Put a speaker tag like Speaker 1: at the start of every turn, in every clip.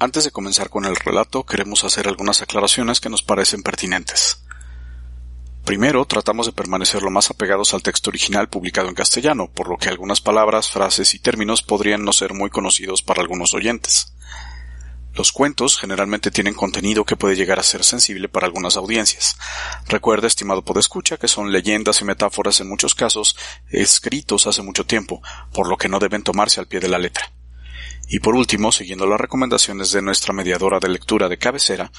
Speaker 1: Antes de comenzar con el relato, queremos hacer algunas aclaraciones que nos parecen pertinentes. Primero, tratamos de permanecer lo más apegados al texto original publicado en castellano, por lo que algunas palabras, frases y términos podrían no ser muy conocidos para algunos oyentes. Los cuentos generalmente tienen contenido que puede llegar a ser sensible para algunas audiencias. Recuerda, estimado podescucha, que son leyendas y metáforas en muchos casos escritos hace mucho tiempo, por lo que no deben tomarse al pie de la letra. Y por último, siguiendo las recomendaciones de nuestra mediadora de lectura de cabecera,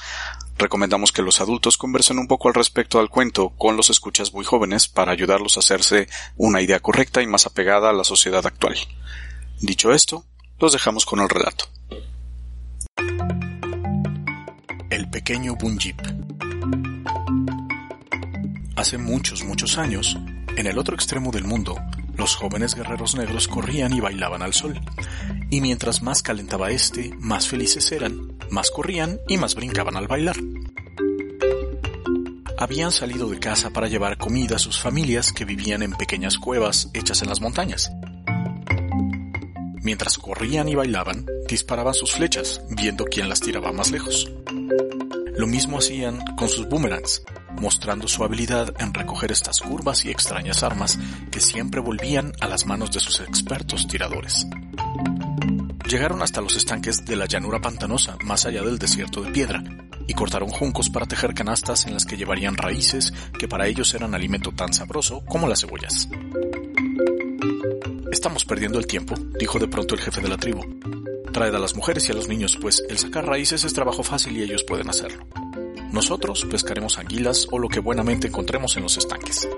Speaker 1: recomendamos que los adultos conversen un poco al respecto al cuento con los escuchas muy jóvenes para ayudarlos a hacerse una idea correcta y más apegada a la sociedad actual. Dicho esto, los dejamos con el relato. El pequeño Bunjip. Hace muchos, muchos años, en el otro extremo del mundo, los jóvenes guerreros negros corrían y bailaban al sol. Y mientras más calentaba este, más felices eran, más corrían y más brincaban al bailar. Habían salido de casa para llevar comida a sus familias que vivían en pequeñas cuevas hechas en las montañas. Mientras corrían y bailaban, disparaban sus flechas, viendo quién las tiraba más lejos. Lo mismo hacían con sus boomerangs, mostrando su habilidad en recoger estas curvas y extrañas armas que siempre volvían a las manos de sus expertos tiradores. Llegaron hasta los estanques de la llanura pantanosa, más allá del desierto de piedra, y cortaron juncos para tejer canastas en las que llevarían raíces que para ellos eran alimento tan sabroso como las cebollas. Estamos perdiendo el tiempo, dijo de pronto el jefe de la tribu. Traed a las mujeres y a los niños, pues el sacar raíces es trabajo fácil y ellos pueden hacerlo. Nosotros pescaremos anguilas o lo que buenamente encontremos en los estanques.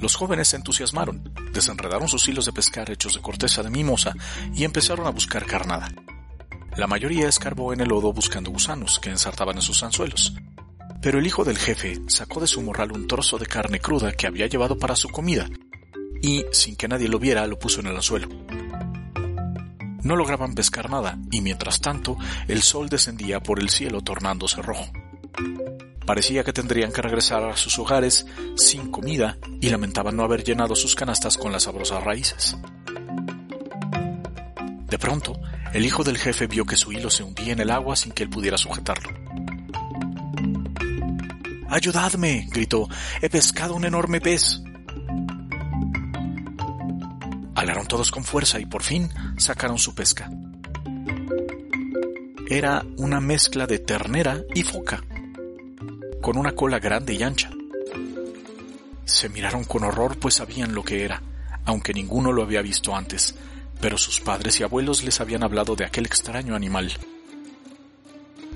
Speaker 1: Los jóvenes se entusiasmaron, desenredaron sus hilos de pescar hechos de corteza de mimosa y empezaron a buscar carnada. La mayoría escarbó en el lodo buscando gusanos que ensartaban en sus anzuelos. Pero el hijo del jefe sacó de su morral un trozo de carne cruda que había llevado para su comida y, sin que nadie lo viera, lo puso en el anzuelo. No lograban pescar nada, y mientras tanto el sol descendía por el cielo tornándose rojo. Parecía que tendrían que regresar a sus hogares sin comida y lamentaban no haber llenado sus canastas con las sabrosas raíces. De pronto, el hijo del jefe vio que su hilo se hundía en el agua sin que él pudiera sujetarlo. ¡Ayudadme! gritó. He pescado un enorme pez. Alaron todos con fuerza y por fin sacaron su pesca. Era una mezcla de ternera y foca, con una cola grande y ancha. Se miraron con horror pues sabían lo que era, aunque ninguno lo había visto antes, pero sus padres y abuelos les habían hablado de aquel extraño animal.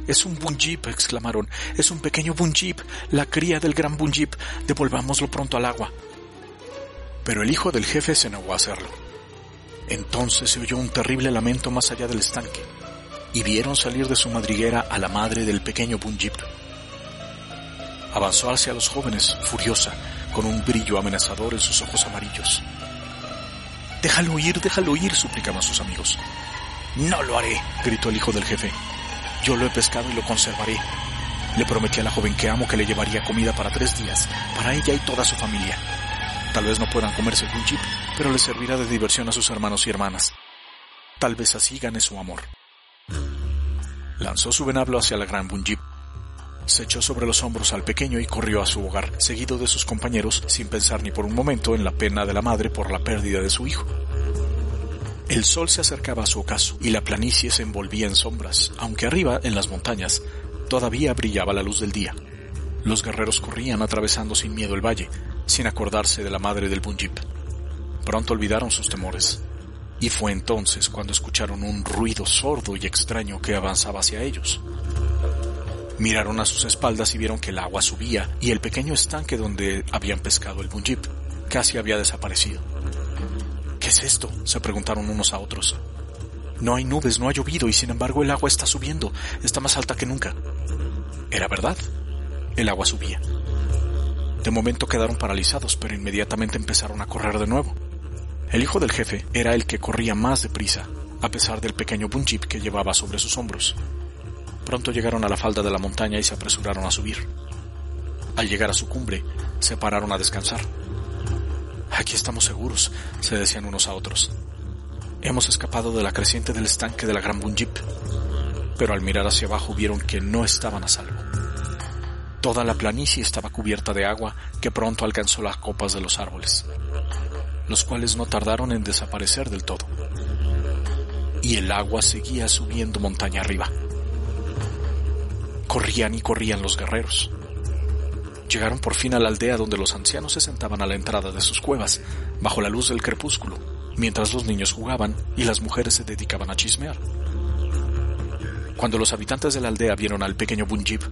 Speaker 1: Es un bunjip, exclamaron. Es un pequeño bunjip, la cría del gran bunjip. Devolvámoslo pronto al agua pero el hijo del jefe se negó a hacerlo. Entonces se oyó un terrible lamento más allá del estanque, y vieron salir de su madriguera a la madre del pequeño Bunjip. Avanzó hacia los jóvenes, furiosa, con un brillo amenazador en sus ojos amarillos. Déjalo ir, déjalo ir, suplicaban sus amigos. No lo haré, gritó el hijo del jefe. Yo lo he pescado y lo conservaré. Le prometí a la joven que amo que le llevaría comida para tres días, para ella y toda su familia. Tal vez no puedan comerse un chip, pero les servirá de diversión a sus hermanos y hermanas. Tal vez así gane su amor. Lanzó su venablo hacia la gran Bunjip. Se echó sobre los hombros al pequeño y corrió a su hogar, seguido de sus compañeros, sin pensar ni por un momento en la pena de la madre por la pérdida de su hijo. El sol se acercaba a su ocaso y la planicie se envolvía en sombras, aunque arriba, en las montañas, todavía brillaba la luz del día. Los guerreros corrían atravesando sin miedo el valle, sin acordarse de la madre del Bunjip. Pronto olvidaron sus temores, y fue entonces cuando escucharon un ruido sordo y extraño que avanzaba hacia ellos. Miraron a sus espaldas y vieron que el agua subía y el pequeño estanque donde habían pescado el Bunjip casi había desaparecido. ¿Qué es esto? se preguntaron unos a otros. No hay nubes, no ha llovido y sin embargo el agua está subiendo, está más alta que nunca. Era verdad, el agua subía. De momento quedaron paralizados, pero inmediatamente empezaron a correr de nuevo. El hijo del jefe era el que corría más deprisa, a pesar del pequeño bunjip que llevaba sobre sus hombros. Pronto llegaron a la falda de la montaña y se apresuraron a subir. Al llegar a su cumbre, se pararon a descansar. Aquí estamos seguros, se decían unos a otros. Hemos escapado de la creciente del estanque de la Gran Bunjip, pero al mirar hacia abajo vieron que no estaban a salvo. Toda la planicie estaba cubierta de agua que pronto alcanzó las copas de los árboles, los cuales no tardaron en desaparecer del todo. Y el agua seguía subiendo montaña arriba. Corrían y corrían los guerreros. Llegaron por fin a la aldea donde los ancianos se sentaban a la entrada de sus cuevas, bajo la luz del crepúsculo, mientras los niños jugaban y las mujeres se dedicaban a chismear. Cuando los habitantes de la aldea vieron al pequeño Bunjib,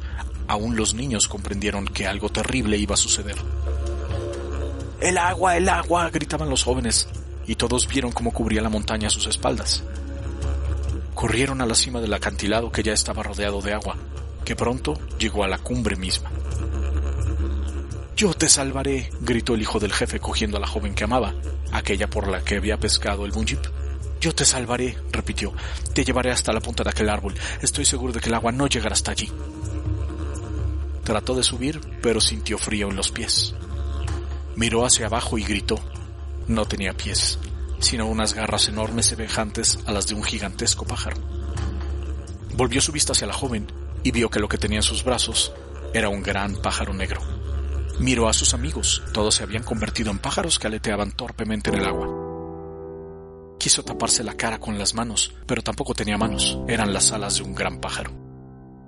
Speaker 1: aún los niños comprendieron que algo terrible iba a suceder. ¡El agua, el agua! gritaban los jóvenes, y todos vieron cómo cubría la montaña sus espaldas. Corrieron a la cima del acantilado que ya estaba rodeado de agua, que pronto llegó a la cumbre misma. Yo te salvaré, gritó el hijo del jefe cogiendo a la joven que amaba, aquella por la que había pescado el bunjip. Yo te salvaré, repitió. Te llevaré hasta la punta de aquel árbol. Estoy seguro de que el agua no llegará hasta allí. Trató de subir, pero sintió frío en los pies. Miró hacia abajo y gritó. No tenía pies, sino unas garras enormes semejantes a las de un gigantesco pájaro. Volvió su vista hacia la joven y vio que lo que tenía en sus brazos era un gran pájaro negro. Miró a sus amigos, todos se habían convertido en pájaros que aleteaban torpemente en el agua. Quiso taparse la cara con las manos, pero tampoco tenía manos, eran las alas de un gran pájaro.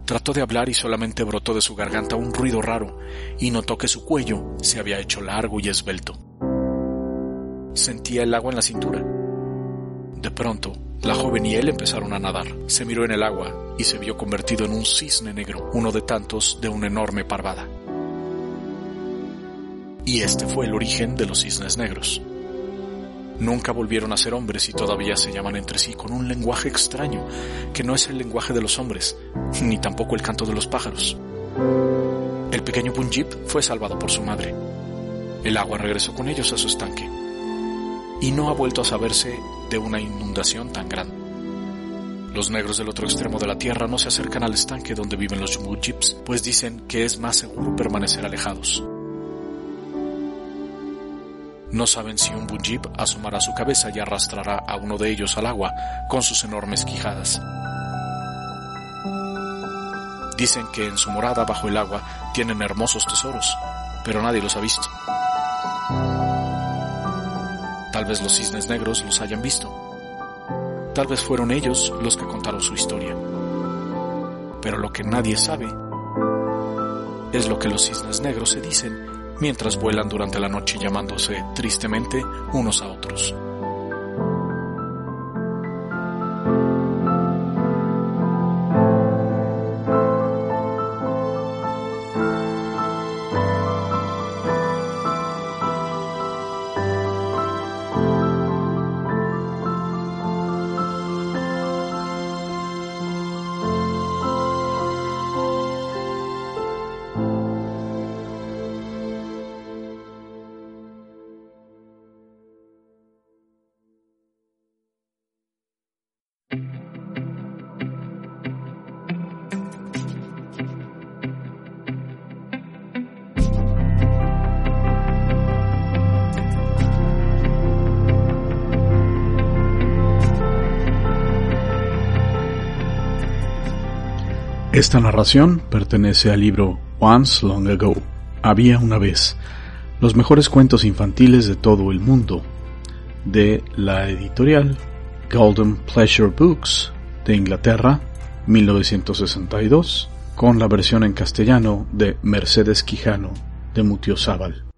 Speaker 1: Trató de hablar y solamente brotó de su garganta un ruido raro, y notó que su cuello se había hecho largo y esbelto. Sentía el agua en la cintura. De pronto, la joven y él empezaron a nadar. Se miró en el agua y se vio convertido en un cisne negro, uno de tantos de una enorme parvada. Y este fue el origen de los cisnes negros. Nunca volvieron a ser hombres y todavía se llaman entre sí con un lenguaje extraño, que no es el lenguaje de los hombres, ni tampoco el canto de los pájaros. El pequeño Punjib fue salvado por su madre. El agua regresó con ellos a su estanque. Y no ha vuelto a saberse de una inundación tan grande. Los negros del otro extremo de la tierra no se acercan al estanque donde viven los Punjibs, pues dicen que es más seguro permanecer alejados. No saben si un bunjib asomará su cabeza y arrastrará a uno de ellos al agua con sus enormes quijadas. Dicen que en su morada bajo el agua tienen hermosos tesoros, pero nadie los ha visto. Tal vez los cisnes negros los hayan visto. Tal vez fueron ellos los que contaron su historia. Pero lo que nadie sabe es lo que los cisnes negros se dicen mientras vuelan durante la noche llamándose tristemente unos a otros.
Speaker 2: Esta narración pertenece al libro Once Long Ago, Había una vez, los mejores cuentos infantiles de todo el mundo, de la editorial Golden Pleasure Books de Inglaterra, 1962, con la versión en castellano de Mercedes Quijano de Mutiozábal.